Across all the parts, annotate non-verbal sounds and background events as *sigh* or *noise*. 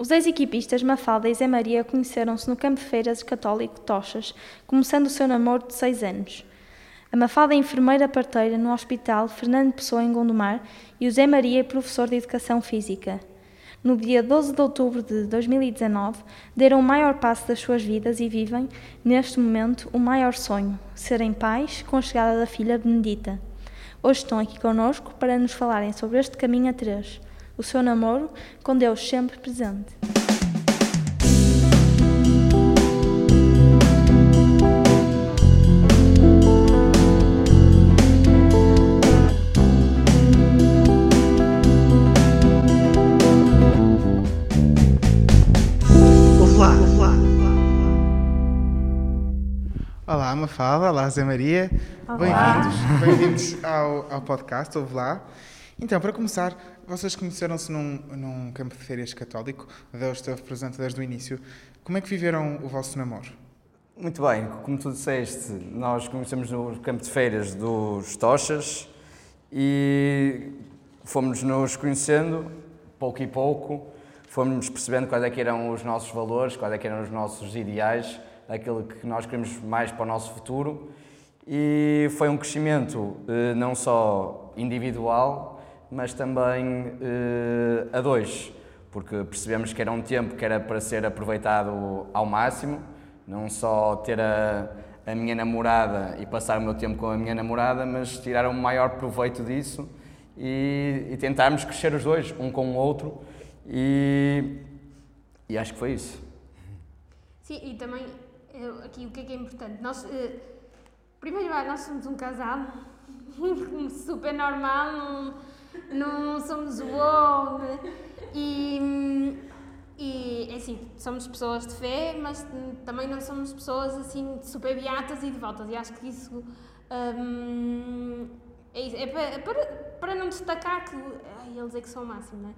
Os ex-equipistas Mafalda e Zé Maria conheceram-se no campo de feiras católico Tochas, começando o seu namoro de seis anos. A Mafalda é enfermeira parteira no Hospital Fernando Pessoa em Gondomar e o Zé Maria é professor de Educação Física. No dia 12 de outubro de 2019, deram o maior passo das suas vidas e vivem, neste momento, o maior sonho, serem pais com a chegada da filha Benedita. Hoje estão aqui conosco para nos falarem sobre este caminho a três o seu namoro com Deus sempre presente. Olá, Mafalda. Olá, Zé Maria. Bem-vindos bem ao, ao podcast Ouve Lá. Então, para começar, vocês conheceram-se num, num campo de férias católico, Deus esteve presente desde o início. Como é que viveram o vosso namoro? Muito bem, como tu disseste, nós conhecemos no campo de férias dos Tochas e fomos nos conhecendo pouco e pouco, fomos percebendo quais é que eram os nossos valores, quais é que eram os nossos ideais, aquilo que nós queremos mais para o nosso futuro e foi um crescimento eh, não só individual, mas também uh, a dois, porque percebemos que era um tempo que era para ser aproveitado ao máximo, não só ter a, a minha namorada e passar o meu tempo com a minha namorada, mas tirar o maior proveito disso e, e tentarmos crescer os dois, um com o outro, e, e acho que foi isso. Sim, e também aqui o que é que é importante? Nós, uh, primeiro, nós somos um casal *laughs* super normal, não somos o homem. E, e assim, somos pessoas de fé, mas também não somos pessoas assim super beatas e devotas. E acho que isso hum, é, isso. é, para, é para, para não destacar que ai, eles é que são o máximo, não é?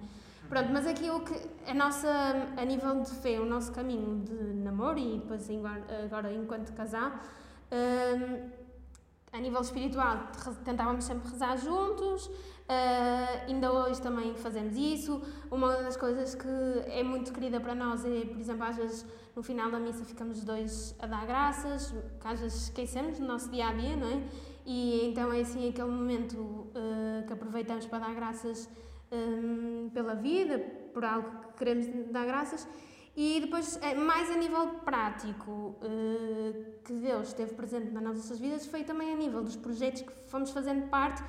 Pronto, mas aquilo que a nossa, a nível de fé, o nosso caminho de namoro e depois agora enquanto casar, hum, a nível espiritual tentávamos sempre rezar juntos, Uh, ainda hoje também fazemos isso. Uma das coisas que é muito querida para nós é, por exemplo, às vezes no final da missa ficamos os dois a dar graças, que às vezes esquecemos no nosso dia a dia, não é? E então é assim aquele momento uh, que aproveitamos para dar graças um, pela vida, por algo que queremos dar graças. E depois, eh, mais a nível prático, uh, que Deus esteve presente nas nossas vidas, foi também a nível dos projetos que fomos fazendo parte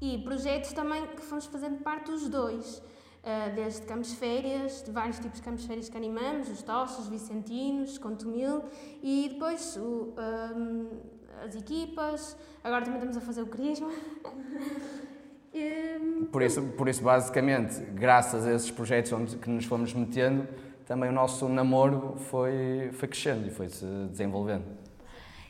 e projetos também que fomos fazendo parte dos dois, uh, desde campos férias, de vários tipos de campos férias que animamos, os tochos, os vicentinos, Contumil, e depois o, um, as equipas, agora também estamos a fazer o crisma. *laughs* por, isso, por isso, basicamente, graças a esses projetos onde que nos fomos metendo, também o nosso namoro foi, foi crescendo e foi se desenvolvendo.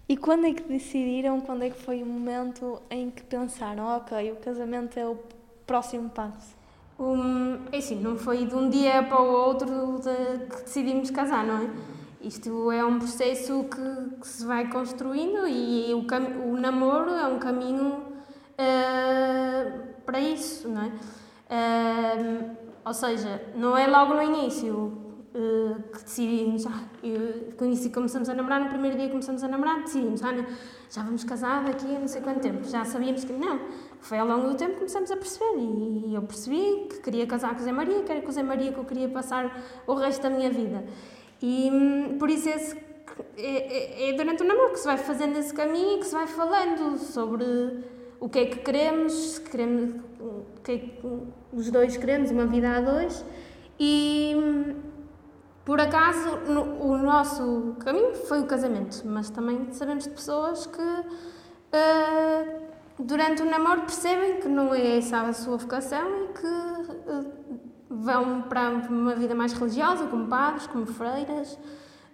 E quando é que decidiram, quando é que foi o momento em que pensaram, ok, o casamento é o próximo passo? Um, é assim, não foi de um dia para o outro de, que decidimos casar, não é? Isto é um processo que, que se vai construindo e o, cam o namoro é um caminho uh, para isso, não é? Uh, ou seja, não é logo no início, uh, que decidimos, ah, eu, conheci, começamos a namorar, no primeiro dia começamos a namorar, decidimos, já vamos casar daqui a não sei quanto tempo. Já sabíamos que não. Foi ao longo do tempo que começamos a perceber e eu percebi que queria casar com o Zé Maria, que era com o Zé Maria que eu queria passar o resto da minha vida. E hum, por isso esse, é, é, é durante o namoro que se vai fazendo esse caminho e que se vai falando sobre o que é que queremos, queremos o que é que os dois queremos, uma vida a dois. E, hum, por acaso, no, o nosso caminho foi o casamento, mas também sabemos de pessoas que uh, durante o namoro percebem que não é essa a sua vocação e que uh, vão para uma vida mais religiosa, como padres, como freiras.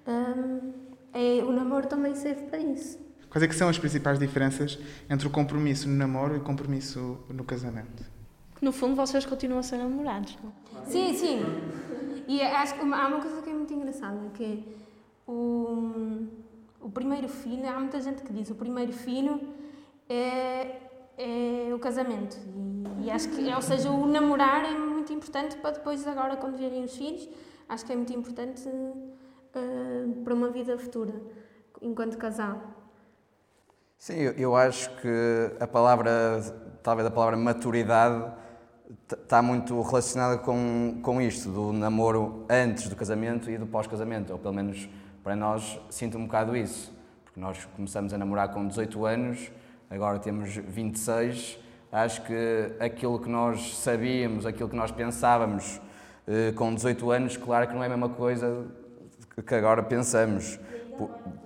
Uh, é, o namoro também serve para isso. Quais é que são as principais diferenças entre o compromisso no namoro e o compromisso no casamento? No fundo, vocês continuam a ser namorados, não? Sim, sim. E acho que há uma coisa que é muito engraçada, que é o, o primeiro filho, há muita gente que diz o primeiro filho é, é o casamento. E, e acho que, ou seja, o namorar é muito importante para depois, agora, quando vierem os filhos, acho que é muito importante uh, para uma vida futura, enquanto casal. Sim, eu, eu acho que a palavra, talvez a palavra maturidade, está muito relacionada com, com isto, do namoro antes do casamento e do pós-casamento, ou pelo menos para nós sinto um bocado isso, porque nós começamos a namorar com 18 anos, agora temos 26, acho que aquilo que nós sabíamos, aquilo que nós pensávamos eh, com 18 anos, claro que não é a mesma coisa que agora pensamos,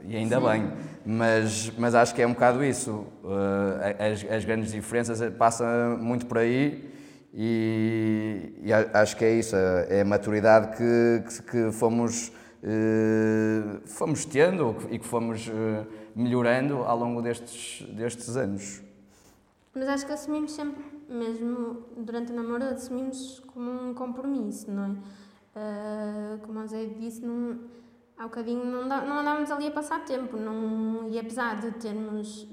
e ainda Sim. bem, mas, mas acho que é um bocado isso, eh, as, as grandes diferenças passam muito por aí, e, e, acho que é isso, é a maturidade que, que, que fomos, eh, fomos tendo e que fomos eh, melhorando ao longo destes, destes anos. Mas acho que assumimos sempre, mesmo durante o namoro, assumimos como um compromisso, não é? Uh, como a Zé disse, não, há bocadinho não, dá, não andávamos ali a passar tempo, não, e apesar de termos,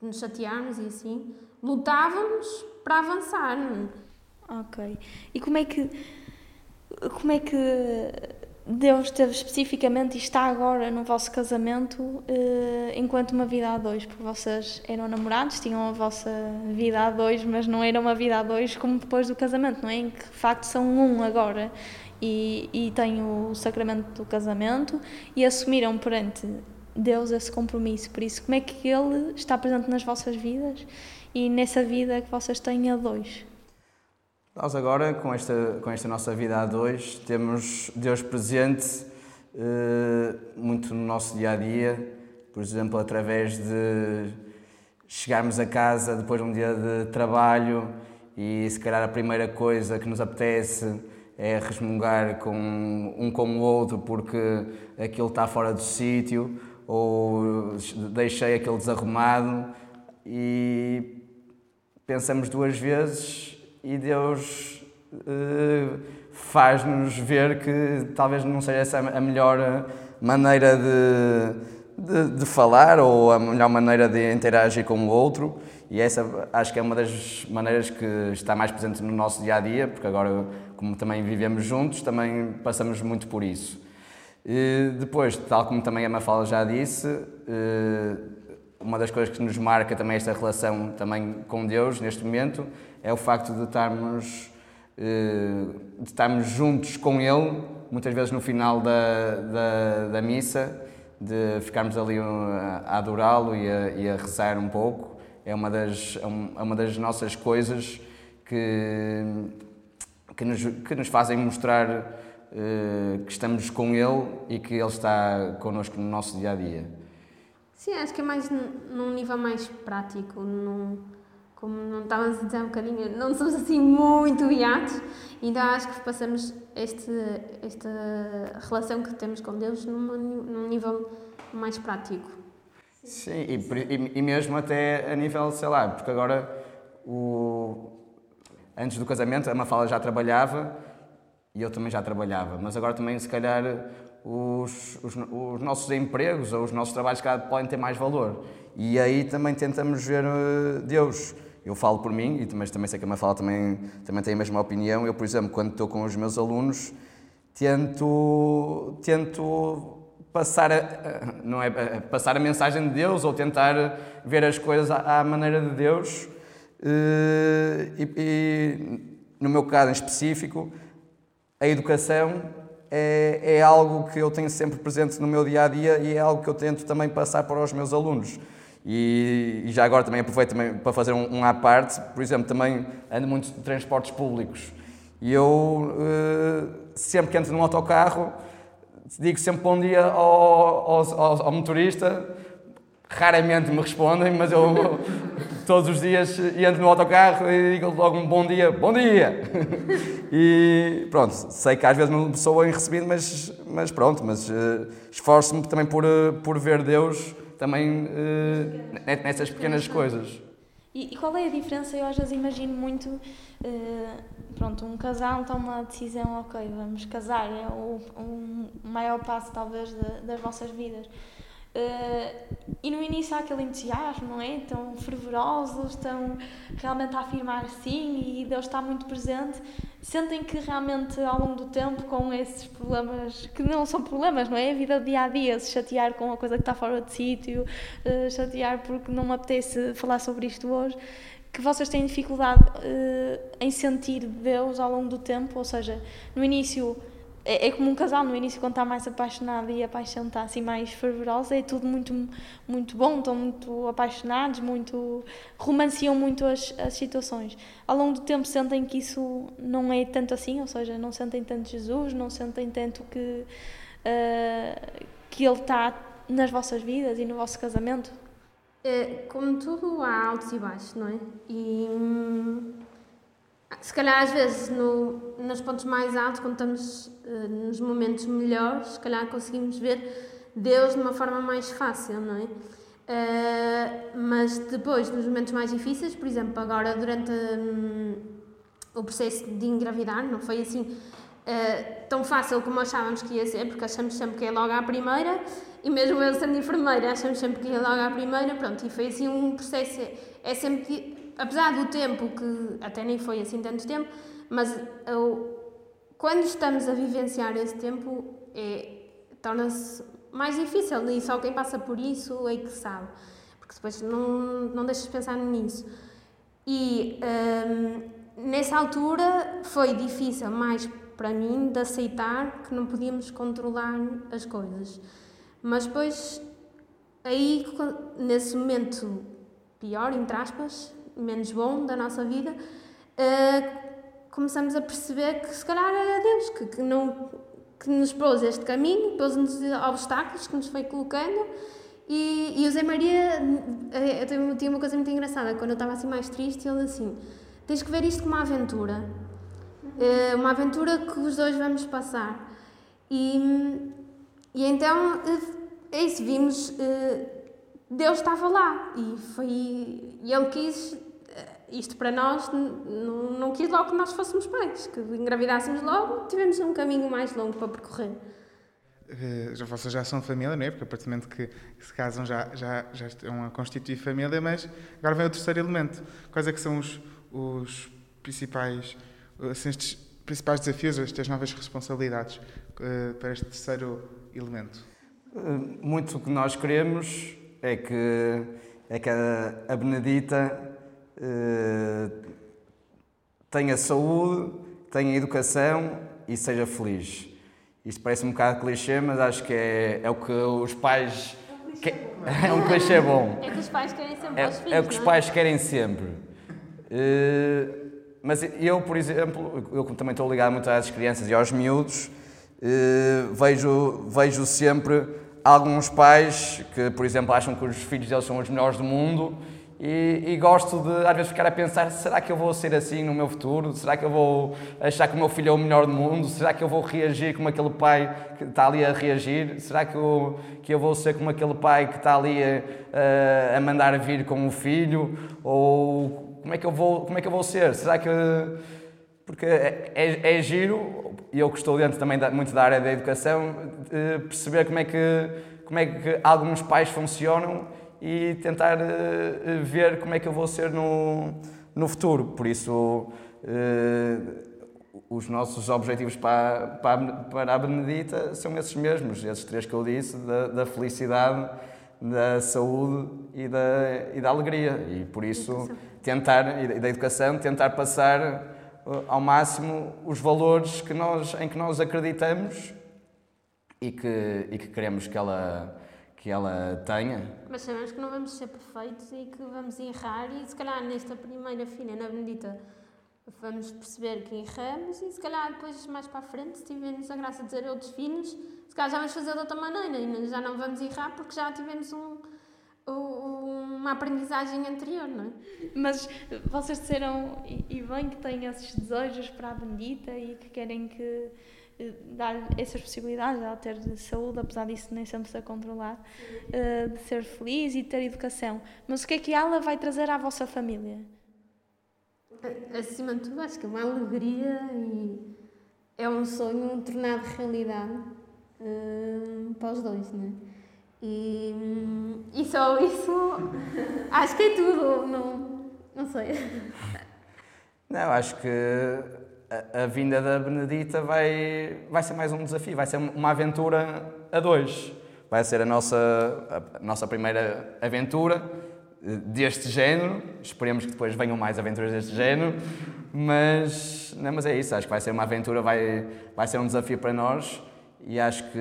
de nos chatearmos e assim, lutávamos para avançar. Não é? Ok. E como é que como é que Deus teve especificamente e está agora no vosso casamento eh, enquanto uma vida a dois? Porque vocês eram namorados, tinham a vossa vida a dois, mas não era uma vida a dois como depois do casamento, não é? Em que de facto são um agora e, e têm o sacramento do casamento e assumiram perante Deus esse compromisso. Por isso, como é que Ele está presente nas vossas vidas e nessa vida que vocês têm a dois? Nós agora, com esta, com esta nossa vida a dois, temos Deus presente eh, muito no nosso dia a dia, por exemplo, através de chegarmos a casa depois de um dia de trabalho e se calhar a primeira coisa que nos apetece é resmungar com um com o outro porque aquilo está fora do sítio ou deixei aquele desarrumado. E pensamos duas vezes e Deus uh, faz-nos ver que talvez não seja essa a melhor maneira de, de, de, falar ou a melhor maneira de interagir com o outro. E essa acho que é uma das maneiras que está mais presente no nosso dia a dia, porque agora, como também vivemos juntos, também passamos muito por isso. E depois, tal como também a Mafala já disse, eh, uma das coisas que nos marca também esta relação também com Deus neste momento é o facto de estarmos, eh, de estarmos juntos com Ele, muitas vezes no final da, da, da missa, de ficarmos ali a adorá-lo e, e, a rezar um pouco. É uma das, é, é uma das nossas coisas que, que, nos, que nos fazem mostrar uh, que estamos com Ele e que Ele está connosco no nosso dia a dia. Sim, acho que é mais num nível mais prático, num como não estávamos a dizer um bocadinho, não somos assim muito beatos, então acho que passamos este, esta relação que temos com Deus numa, num nível mais prático. Sim, e, e, mesmo até a nível, sei lá, porque agora, o, antes do casamento, a Mafala já trabalhava e eu também já trabalhava, mas agora também, se calhar, os, os, os nossos empregos ou os nossos trabalhos podem ter mais valor. E aí também tentamos ver uh, Deus eu falo por mim, mas também sei que a Mafala também, também tem a mesma opinião. Eu, por exemplo, quando estou com os meus alunos, tento, tento passar a, não é, passar a mensagem de Deus ou tentar ver as coisas à, à maneira de Deus. Eh, e, e, no meu caso em específico, a educação é, é algo que eu tenho sempre presente no meu dia a dia e é algo que eu tento também passar para os meus alunos. E, e, já agora também aproveito também para fazer um, um à parte, por exemplo, também ando muito de transportes públicos e eu uh, sempre que entro num autocarro digo sempre bom dia ao, ao, ao, motorista, raramente me respondem, mas eu todos os dias entro no autocarro e digo logo um bom dia, bom dia! E pronto, sei que às vezes não sou bem recebido, mas, mas pronto, mas uh, esforço-me também por, uh, por ver Deus também uh, nessas pequenas coisas. E, e, qual é a diferença? Eu às vezes imagino muito, uh, pronto, um casal toma uma decisão, ok, vamos casar, é o, um maior passo talvez de, das vossas vidas. Uh, e no início há aquele entusiasmo, não é? Estão fervorosos, estão realmente a afirmar sim e Deus está muito presente. Sentem que realmente ao longo do tempo, com esses problemas, que não são problemas, não é? A vida dia a dia, se chatear com uma coisa que está fora de sítio, uh, chatear porque não me apetece falar sobre isto hoje, que vocês têm dificuldade uh, em sentir Deus ao longo do tempo, ou seja, no início é, é, como um casal no início quando está mais apaixonado e a paixão está assim mais fervorosa é tudo muito muito bom estão muito apaixonados muito romanciam muito as, as situações. Ao longo do tempo sentem que isso não é tanto assim ou seja não sentem tanto Jesus não sentem tanto que uh, que ele está nas vossas vidas e no vosso casamento. É, como tudo há altos e baixos não é? E hum, se calhar às vezes no, nos pontos mais altos, quando estamos uh, nos momentos melhores, se calhar conseguimos ver Deus de uma forma mais fácil, não é? Uh, mas depois, nos momentos mais difíceis, por exemplo, agora durante um, o processo de engravidar, não foi assim uh, tão fácil como achávamos que ia ser, porque achamos sempre que é logo à primeira, e mesmo eu sendo enfermeira, achamos sempre que ia logo à primeira, pronto, e foi assim um processo, é sempre apesar do tempo, que até nem foi assim tanto tempo, mas eu, quando estamos a vivenciar esse tempo, é, torna-se mais difícil e só quem passa por isso é que sabe, porque depois não, não deixas de pensar nisso. E hum, nessa altura foi difícil mais para mim de aceitar que não podíamos controlar as coisas. Mas depois, aí, nesse momento pior, entre aspas, menos bom da nossa vida, uh, começamos a perceber que se calhar era Deus que, que, não, que nos pôs este caminho, pôs-nos obstáculos que nos foi colocando. E, e o Zé Maria, eh, eu tinha uma coisa muito engraçada, quando eu estava assim mais triste, ele assim: tens que ver isto como uma aventura. Uh, uma aventura que os dois vamos passar. E, e então, é isso, vimos. Deus estava lá e foi ele quis isto para nós não, não quis logo que nós fôssemos pais, que engravidássemos logo, tivemos um caminho mais longo para percorrer. Uh, vocês já são família, não é? Porque a partir do momento que, se casam já, já, já estão a constituir família, mas agora vem o terceiro elemento. Quais é que são os, os principais, assim, estes principais desafios, estas novas responsabilidades uh, para este terceiro elemento? Uh, muito o que nós queremos é que, é que a, a Benedita eh, tenha saúde, tenha educação e seja feliz. Isto parece um bocado clichê, mas acho que é, é o que os pais. Que, *laughs* é um clichê bom. É que os pais querem sempre é, filhos, é o que os é? pais querem sempre. Uh, mas eu, por exemplo, eu também estou ligado muito às crianças e aos miúdos, uh, vejo, vejo sempre alguns pais que, por exemplo, acham que os filhos deles são os melhores do mundo e, e, gosto de, às vezes, ficar a pensar: será que eu vou ser assim no meu futuro? Será que eu vou achar que o meu filho é o melhor do mundo? Será que eu vou reagir como aquele pai que está ali a reagir? Será que eu, que eu vou ser como aquele pai que está ali a, a mandar vir com o filho? Ou como é que eu vou, como é que eu vou ser? Será que. Porque é, é, é giro, e eu que estou dentro também da, muito da área da educação, perceber como é, que, como é que alguns pais funcionam e tentar uh, ver como é que eu vou ser no, no futuro. Por isso, uh, os nossos objetivos para, para, para a Benedita são esses mesmos, esses três que eu disse, da, da felicidade, da saúde e da, e da alegria. E por isso, tentar, e da educação, tentar passar ao máximo os valores que nós, em que nós acreditamos e que, e que queremos que ela que ela tenha. Mas sabemos que não vamos ser perfeitos e que vamos errar e se calhar nesta primeira filha, na Benedita, vamos perceber que erramos e se calhar depois mais para a frente, se tivermos a graça de dizer outros filhos, se calhar já vamos fazer de outra maneira e já não vamos errar porque já tivemos um, uma aprendizagem anterior, não é? Mas vocês disseram, e bem, que têm esses desejos para a Benedita e que querem que dar essas possibilidades, ela ter saúde, apesar disso nem sempre ser controlado, uh, de ser feliz e ter educação. Mas o que é que ela vai trazer à vossa família? Acima de tudo, acho que é uma alegria e é um sonho tornado realidade uh, para os dois, não é? E, e só isso, acho que é tudo, não, não sei. Não, acho que a, a, vinda da Benedita vai, vai ser mais um desafio, vai ser uma aventura a dois. Vai ser a nossa, a, a nossa primeira aventura deste género. Esperemos que depois venham mais aventuras deste género. Mas, não, mas é isso, acho que vai ser uma aventura, vai, vai ser um desafio para nós e acho que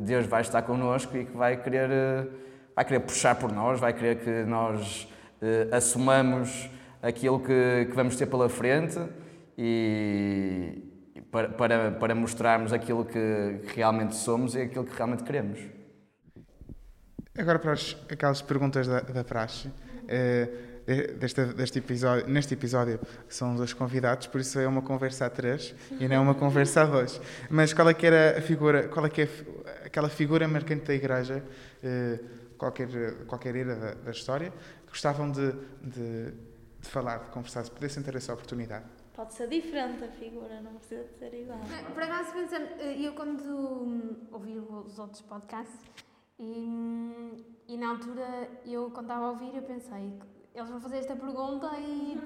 Deus vai estar connosco e que vai querer, vai querer puxar por nós, vai querer que nós eh, assumamos aquilo que, que vamos ter pela frente e para, para, para mostrarmos aquilo que realmente somos e aquilo que realmente queremos. Agora para as, aquelas perguntas da, da praxe. Eh, deste, deste episódio, neste episódio são dois convidados, por isso é uma conversa a três e não é uma conversa a dois. Mas qual é que era a figura, qual é que é aquela figura marcante da Igreja, eh, qualquer, qualquer era da, da história, que gostavam de, de, de, falar, de conversar, se pudessem ter essa oportunidade? Pode ser diferente a figura, não precisa de ser igual. Por acaso, pensando, eh, eu quando hum, ouvi os outros podcasts, e, e na altura, eu quando estava a ouvir, eu pensei, eles vão fazer esta pergunta e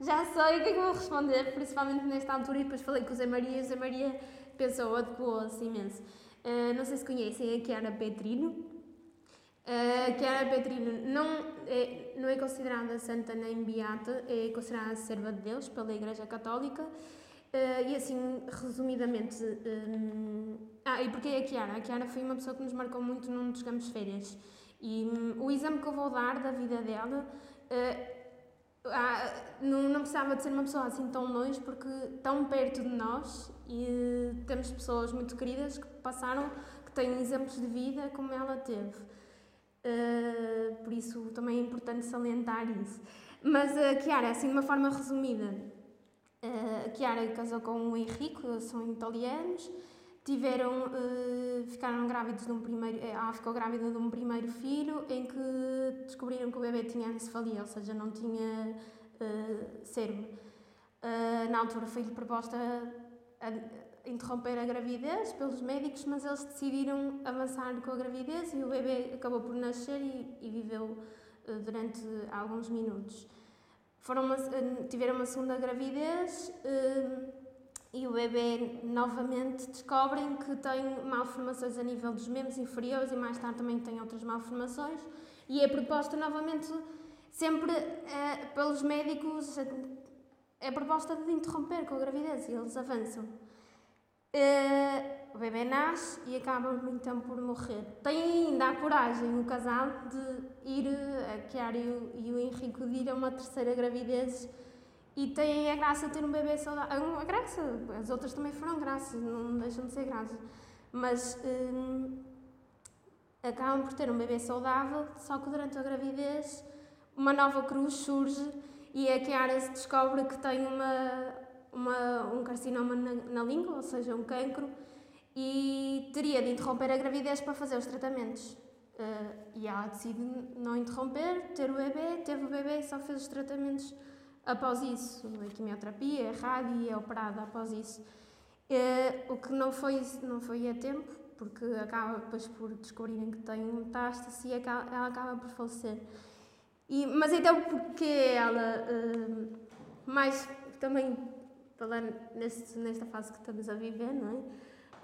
já sei o que é que vou responder, principalmente nesta altura, e depois falei com o Zé Maria, e o Zé Maria pensou, adequou-se imenso. Uh, não sei se conhecem a Chiara Petrino. Uh, Chiara Petrino não é, não é considerada santa nem beata, é considerada serva de Deus pela Igreja Católica. Uh, e assim, resumidamente, um, ah, e porquê a Chiara? A Chiara foi uma pessoa que nos marcou muito num dos campos de férias. E um, o exame que eu vou dar da vida dela uh, ah, não, não precisava de ser uma pessoa assim tão longe, porque tão perto de nós e temos pessoas muito queridas que passaram, que têm exemplos de vida como ela teve. Uh, por isso também é importante salientar isso. Mas a Chiara, assim de uma forma resumida, uh, a Chiara casou com o Henrique, são italianos, tiveram, uh, ficaram grávidos de um primeiro, ela ficou grávida de um primeiro filho em que descobriram que o bebê tinha ancefalia, ou seja, não tinha cérebro. Na altura foi-lhe proposta interromper a gravidez pelos médicos, mas eles decidiram avançar com a gravidez e o bebê acabou por nascer e, e viveu uh, durante alguns minutos. Uma, tiveram uma segunda gravidez e o bebê novamente descobrem que tem malformações a nível dos membros inferiores e mais tarde também tem outras malformações e é proposta novamente sempre pelos médicos é proposta de interromper com a gravidez e eles avançam. É, o bebê nasce e acaba então por morrer. Tem ainda a coragem o casal de ir, a Chiara e o, e o Henrique, de ir a uma terceira gravidez e tem a graça de ter um bebê saudável. A graça, as outras também foram graças, não deixam de ser graças. Mas hum, acabam por ter um bebê saudável, só que durante a gravidez uma nova cruz surge e a Kiara se descobre que tem uma, uma, um carcinoma na, na língua, ou seja, um cancro, e teria de interromper a gravidez para fazer os tratamentos. Uh, e ela decide não interromper, ter o bebê, teve o bebê e só fez os tratamentos Após isso, a quimioterapia, a rádio e é operada após isso. É, o que não foi, não foi a tempo, porque acaba depois por descobrirem que tem um metástase e ela acaba por falecer. E, mas então, porque ela, uh, mais também falando neste, nesta fase que estamos a viver, não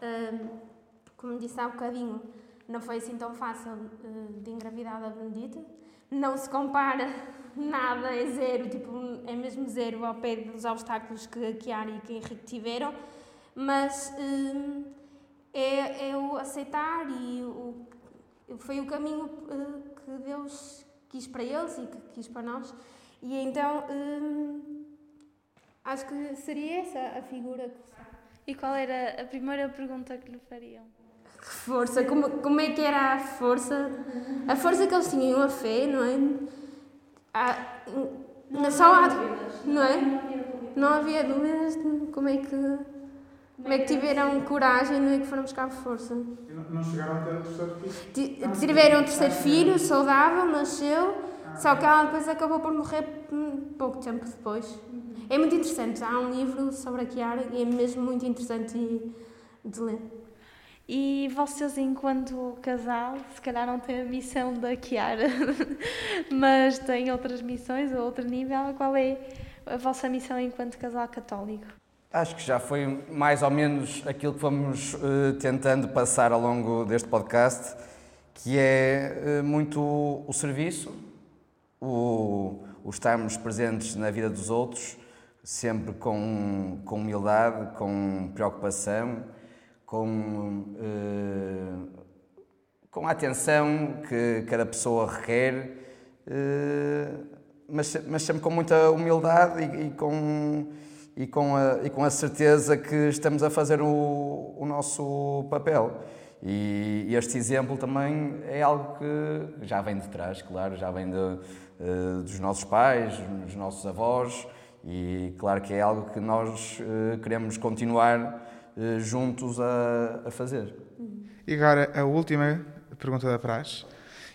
é? Como disse há bocadinho, não foi assim tão fácil uh, de engravidar da Benedita. Não se compara *laughs* nada, é zero, tipo, é mesmo zero ao pé dos obstáculos que a Chiara e que a Henrique tiveram, mas é, é o aceitar e o, foi o caminho uh, que Deus quis para eles e que quis para nós. E então acho que seria essa a figura que. E qual era a primeira pergunta que lhe fariam? Força, como, como é que era a força? A força que eles tinham, a fé, não é? Ah, não só há, não é? Não havia dúvidas de como é que como é que tiveram coragem, não é que foram buscar força. Não chegaram a ter um terceiro filho? Tiveram um terceiro filho, saudável, nasceu, só que ela depois acabou por morrer pouco tempo depois. É muito interessante, há um livro sobre a Chiara e é mesmo muito interessante de ler. E vocês, enquanto casal, se calhar não têm a missão da Kiara, *laughs* mas têm outras missões a outro nível. Qual é a vossa missão enquanto casal católico? Acho que já foi mais ou menos aquilo que vamos uh, tentando passar ao longo deste podcast, que é uh, muito o serviço, o, o estarmos presentes na vida dos outros, sempre com, com humildade, com preocupação, com, uh, com a atenção que cada pessoa requer, mas, mas sempre com muita humildade e, e com e com a, e com a certeza que estamos a fazer o, o nosso papel. E este exemplo também é algo que já vem de trás, claro, já vem de, uh, dos nossos pais, dos nossos avós, e claro que é algo que nós uh, queremos continuar uh, juntos a, a fazer. E agora a última pergunta da praxe.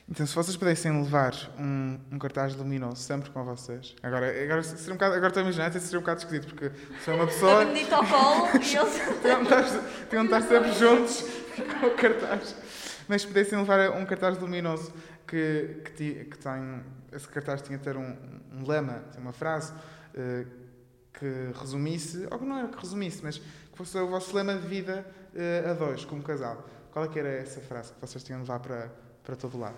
Então, se vocês pudessem levar um, um, cartaz luminoso sempre com vocês, agora, agora, seria um bocado, agora estou a imaginar, até seria um bocado esquisito, porque sou uma pessoa. A bendito ao colo e *laughs* eles. Tinham de estar sempre juntos com o cartaz. Mas se pudessem levar um cartaz luminoso que, que, que tem. Esse cartaz tinha de ter um, um lema, uma frase que resumisse, ou que não era que resumisse, mas que fosse o vosso lema de vida uh, a dois, como casal. Qual é que era essa frase que vocês tinham de levar para, para todo lado?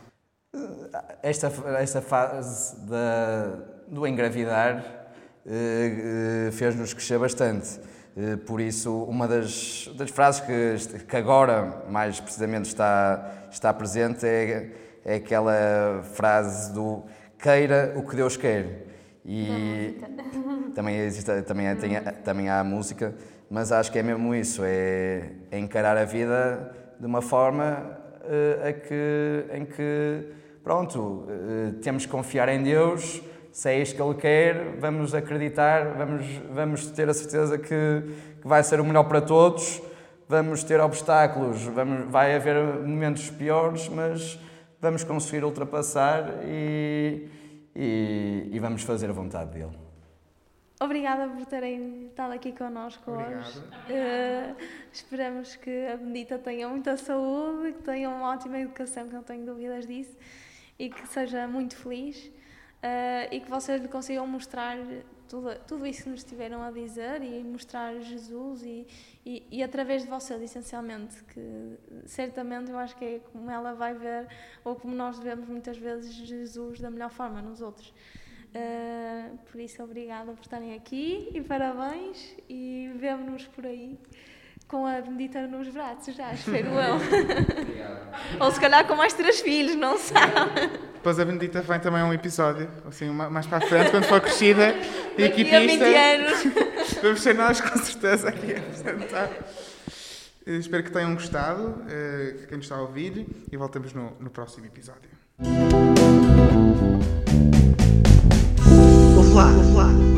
Esta, esta fase da, do engravidar eh, eh, fez-nos crescer bastante. Eh, por isso, uma das, das frases que, que agora mais precisamente está, está presente é, é aquela frase do queira o que Deus quer. E *laughs* também, existe, também, tem, também há música, mas acho que é mesmo isso, é, é encarar a vida de uma forma a que, em que pronto, eh, temos que confiar em Deus, se é isto que Ele quer, vamos acreditar, vamos, vamos ter a certeza que, que vai ser o melhor para todos, vamos ter obstáculos, vamos, vai haver momentos piores, mas vamos conseguir ultrapassar e, e, e vamos fazer a vontade dele. Obrigada por terem estado aqui connosco hoje. Uh, esperamos que a Bendita tenha muita saúde, que tenha uma ótima educação, que não tenho dúvidas disso e que seja muito feliz uh, e que vocês lhe consigam mostrar tudo, tudo isso que nos estiveram a dizer e mostrar Jesus e, e, e, através de vocês, essencialmente, que certamente eu acho que é como ela vai ver ou como nós vemos muitas vezes Jesus da melhor forma nos outros. Uh, por isso, obrigada por estarem aqui e parabéns e vemo-nos por aí com a Benedita nos braços, já, espero eu. *laughs* Ou se calhar com mais três filhos, não sabe. *laughs* Depois a Benedita vem também a um episódio, assim, mais para a frente, quando for crescida e *laughs* equipista. Daqui a 20 anos. *laughs* Vamos ser nós, com certeza, aqui a apresentar. Espero que tenham gostado, eh, quem nos está a ouvir, e voltamos no, no próximo episódio. Ouve lá, ouve lá.